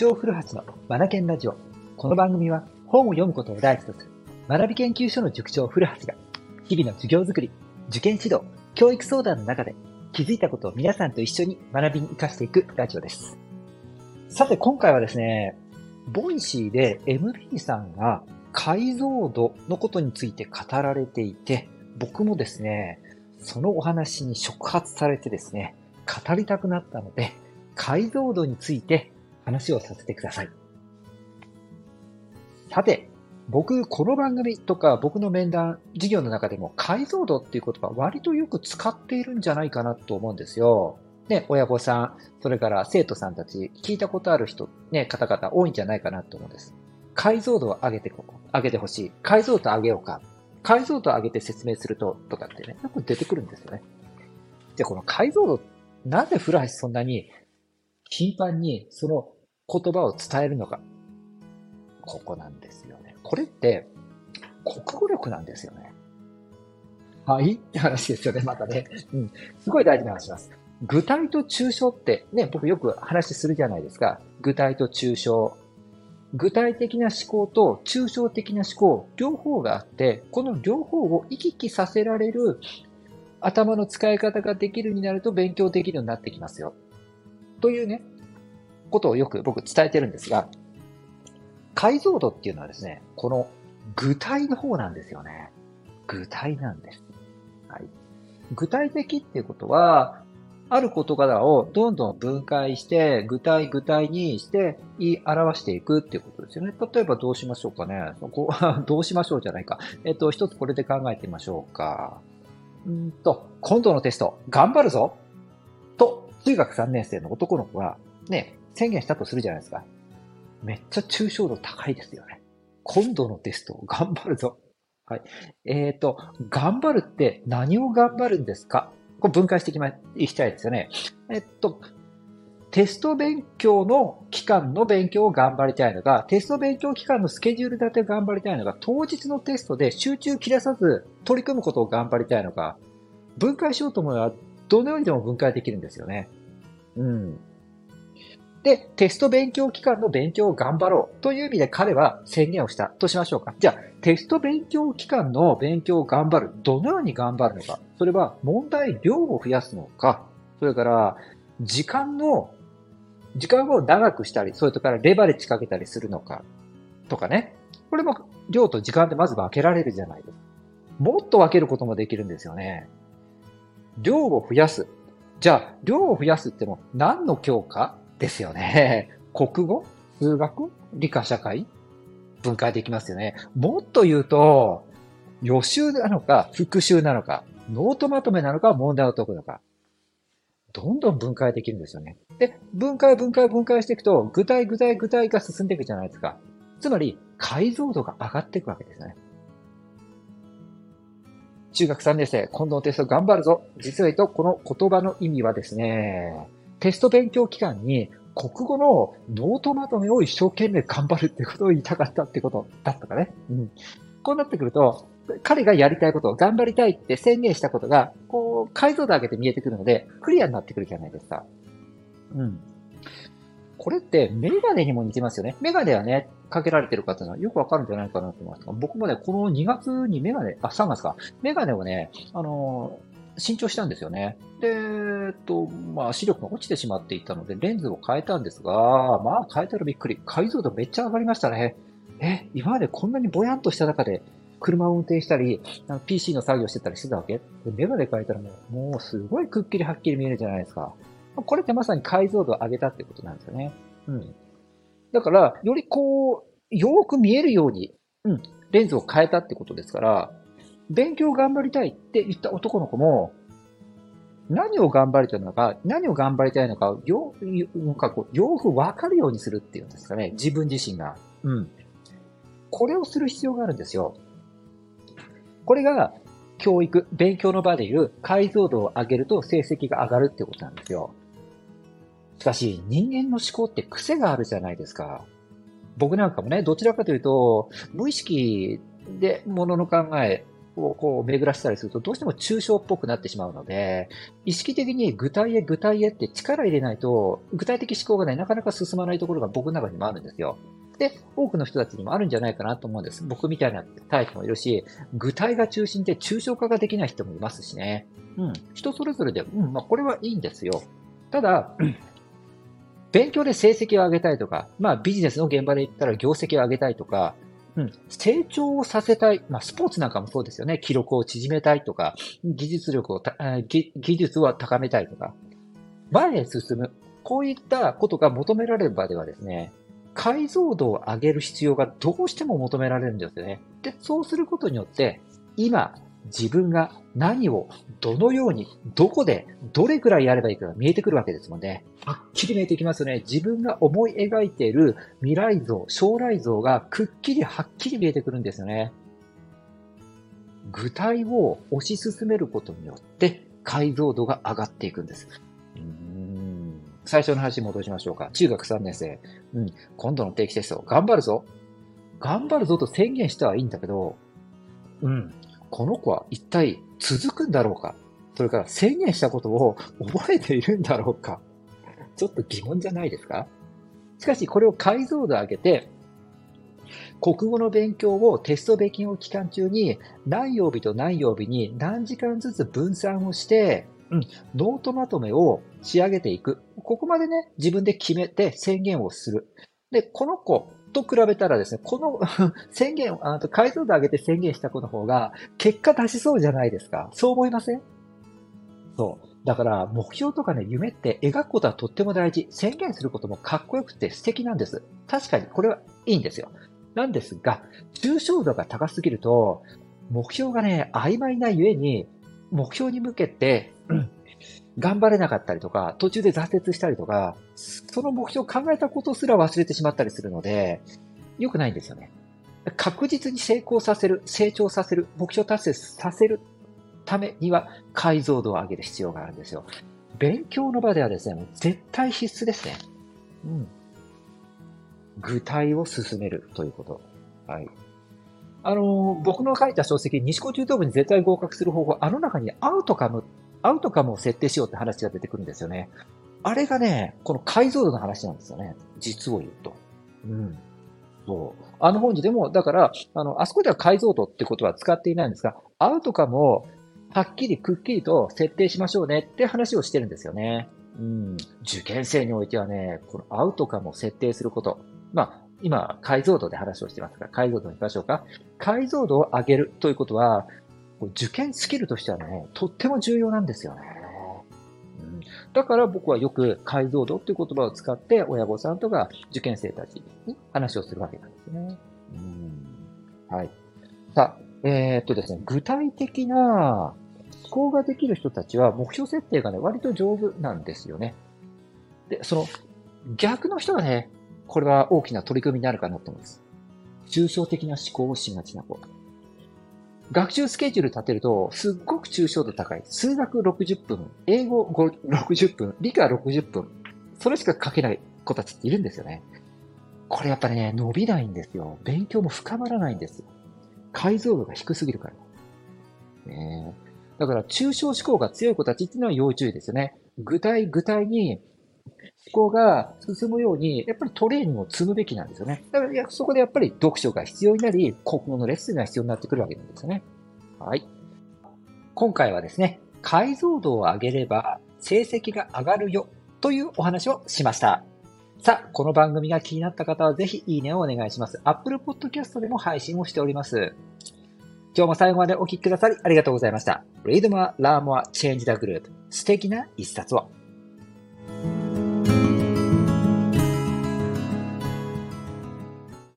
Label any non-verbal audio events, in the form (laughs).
塾長古橋のマナケンラジオ。この番組は本を読むことを第一とする学び研究所の塾長古橋が日々の授業づくり、受験指導、教育相談の中で気づいたことを皆さんと一緒に学びに活かしていくラジオです。さて今回はですね、 Voicy で MB さんが解像度のことについて語られていて、僕もですね、そのお話に触発されてですね、語りたくなったので、解像度について話をさせてください。さて、僕、この番組とか僕の面談、授業の中でも解像度っていう言葉割とよく使っているんじゃないかなと思うんですよ。ね、親御さん、それから生徒さんたち、聞いたことある人、ね、方々多いんじゃないかなと思うんです。解像度を上げてこ、上げてほしい。解像度上げようか。解像度上げて説明すると、とかってね、よく出てくるんですよね。で、この解像度、なぜ古橋そんなに頻繁にその言葉を伝えるのか。ここなんですよね。これって、国語力なんですよね。はい？って話ですよね、またね。うん。すごい大事な話します。具体と抽象ってね、僕よく話するじゃないですか。具体と抽象。具体的な思考と抽象的な思考、両方があって、この両方を行き来させられる頭の使い方ができるようになると勉強できるようになってきますよ。というね、ことをよく僕伝えてるんですが、解像度っていうのはですね、この具体の方なんですよね。具体なんです。はい。具体的っていうことは、ある事柄をどんどん分解して、具体具体にして言い表していくっていうことですよね。例えばどうしましょうかね。こ (laughs) どうしましょうじゃないか。えっと、一つこれで考えてみましょうか。うんと、今度のテスト、頑張るぞ、中学3年生の男の子が、ね、宣言したとするじゃないですか。めっちゃ抽象度高いですよね。今度のテスト、頑張るぞ。はい。えっ、ー、と、頑張るって何を頑張るんですか？これ分解していきま、いきたいですよね。えっと、テスト勉強の期間の勉強を頑張りたいのか、テスト勉強期間のスケジュール立てを頑張りたいのか、当日のテストで集中切らさず取り組むことを頑張りたいのか、分解しようと思えば、どのようにでも分解できるんですよね。うん。で、テスト勉強期間の勉強を頑張ろうという意味で彼は宣言をしたとしましょうか。じゃあ、テスト勉強期間の勉強を頑張る。どのように頑張るのか。それは問題量を増やすのか。それから、時間の、時間を長くしたり、それからレバレッジかけたりするのか。とかね。これも量と時間でまず分けられるじゃないですか。もっと分けることもできるんですよね。量を増やす。じゃあ、量を増やすっても何の教科ですよね。(laughs) 国語？数学？理科社会？分解できますよね。もっと言うと、予習なのか、復習なのか、ノートまとめなのか、問題を解くのか。どんどん分解できるんですよね。で、分解、分解、分解していくと、具体、具体、具体が進んでいくじゃないですか。つまり、解像度が上がっていくわけですよね。中学3年生、今度のテスト頑張るぞ。実は言うと、この言葉の意味はですね、テスト勉強期間に国語のノートまとめを一生懸命頑張るってことを言いたかったってことだったかね。うん。こうなってくると、彼がやりたいこと、頑張りたいって宣言したことが、こう、解像度上げて見えてくるので、クリアになってくるじゃないですか。うん。これってメガネにも似てますよね。メガネはね、かけられてる方はよくわかるんじゃないかなと思います僕もね、この2月にメガネ、あ、3月か。メガネをね、あの新調したんですよね。で、えっと、まあ、視力が落ちてしまっていたので、レンズを変えたんですが、まあ、変えたらびっくり。解像度めっちゃ上がりましたね。え、今までこんなにぼやんとした中で、車を運転したり、PC の作業してたりしてたわけ？メガネ変えたらもう、もうすごいくっきりはっきり見えるじゃないですか。これってまさに解像度を上げたってことなんですよね。うん。だから、よりこう、よーく見えるように、うん、レンズを変えたってことですから、勉強頑張りたいって言った男の子も、何を頑張りたいのか、何を頑張りたいのか、よ、なんかこう、よくわかるようにするっていうんですかね。自分自身が。うん。これをする必要があるんですよ。これが、教育、勉強の場でいう解像度を上げると成績が上がるってことなんですよ。しかし、人間の思考って癖があるじゃないですか。僕なんかもね、どちらかというと、無意識で物の考え、をこう巡らせたりすると、どうしても抽象っぽくなってしまうので、意識的に具体へ具体へって力入れないと、具体的思考がね、なかなか進まないところが僕の中にもあるんですよ。で、多くの人たちにもあるんじゃないかなと思うんです。僕みたいなタイプもいるし、具体が中心で抽象化ができない人もいますしね。うん。人それぞれで、うん、まあこれはいいんですよ。ただ、勉強で成績を上げたいとか、まあビジネスの現場で言ったら業績を上げたいとか、うん、成長をさせたい。まあ、スポーツなんかもそうですよね。記録を縮めたいとか、技術力を技術を高めたいとか、前へ進む。こういったことが求められる場ではですね、解像度を上げる必要がどうしても求められるんですよね。で、そうすることによって、今、自分が何を、どのように、どこで、どれくらいやればいいかが見えてくるわけですもんね。はっきり見えてきますよね。自分が思い描いている未来像、将来像がくっきりはっきり見えてくるんですよね。具体を推し進めることによって解像度が上がっていくんです。うん最初の話に戻しましょうか。中学3年生。うん。今度の定期テスト、頑張るぞ。頑張るぞと宣言してはいいんだけど、うん。この子は一体続くんだろうかそれから宣言したことを (laughs) 覚えているんだろうかちょっと疑問じゃないですか？しかしこれを解像度上げて、国語の勉強をテスト勉強期間中に何曜日と何曜日に何時間ずつ分散をして、うん、ノートまとめを仕上げていく。ここまでね、自分で決めて宣言をする。で、この子、と比べたらですね、この (laughs) 宣言、あと解像度上げて宣言した子の方が結果出しそうじゃないですか。そう思いません？そう。だから目標とかね、夢って描くことはとっても大事。宣言することもかっこよくて素敵なんです。確かにこれはいいんですよ。なんですが、抽象度が高すぎると、目標がね、曖昧なゆえに、目標に向けて、うん頑張れなかったりとか、途中で挫折したりとか、その目標を考えたことすら忘れてしまったりするので、良くないんですよね。確実に成功させる、成長させる、目標達成させるためには解像度を上げる必要があるんですよ。勉強の場ではですね、もう絶対必須ですね。うん。具体を進めるということ。はい。あのー、僕の書いた書籍、西高中等部に絶対合格する方法、あの中にアウトカムアウトカムを設定しようって話が出てくるんですよね。あれがね、この解像度の話なんですよね。実を言うと。うん。そう。あの本にでも、だから、あの、あそこでは解像度ってことは使っていないんですが、アウトカムをはっきりくっきりと設定しましょうねって話をしてるんですよね。うん。受験生においてはね、このアウトカムを設定すること。まあ、今、解像度で話をしてますから、解像度に行きましょうか。解像度を上げるということは、受験スキルとしてはね、とっても重要なんですよね。うん、だから僕はよく解像度っていう言葉を使って親御さんとか受験生たちに話をするわけなんですね。うん、はい。さあ、えー、っとですね、具体的な思考ができる人たちは目標設定がね、割と丈夫なんですよね。で、その逆の人がね、これは大きな取り組みになるかなと思います。抽象的な思考をしがちな子。学習スケジュール立てると、すっごく抽象度高い。数学60分、英語60分、理科60分。それしか書けない子たちっているんですよね。これやっぱりね、伸びないんですよ。勉強も深まらないんです。解像度が低すぎるから。ね、だから、抽象思考が強い子たちっていうのは要注意ですよね。具体具体に考が進むように、やっぱりトレーニングを積むべきなんですよね。だからそこでやっぱり読書が必要になり、国語のレッスンが必要になってくるわけなんですよね。はい。今回はですね、解像度を上げれば成績が上がるよというお話をしました。さあ、この番組が気になった方はぜひいいねをお願いします。Apple Podcast でも配信をしております。今日も最後までお聴きくださりありがとうございました。Read more, learn more, change the group. 素敵な一冊を。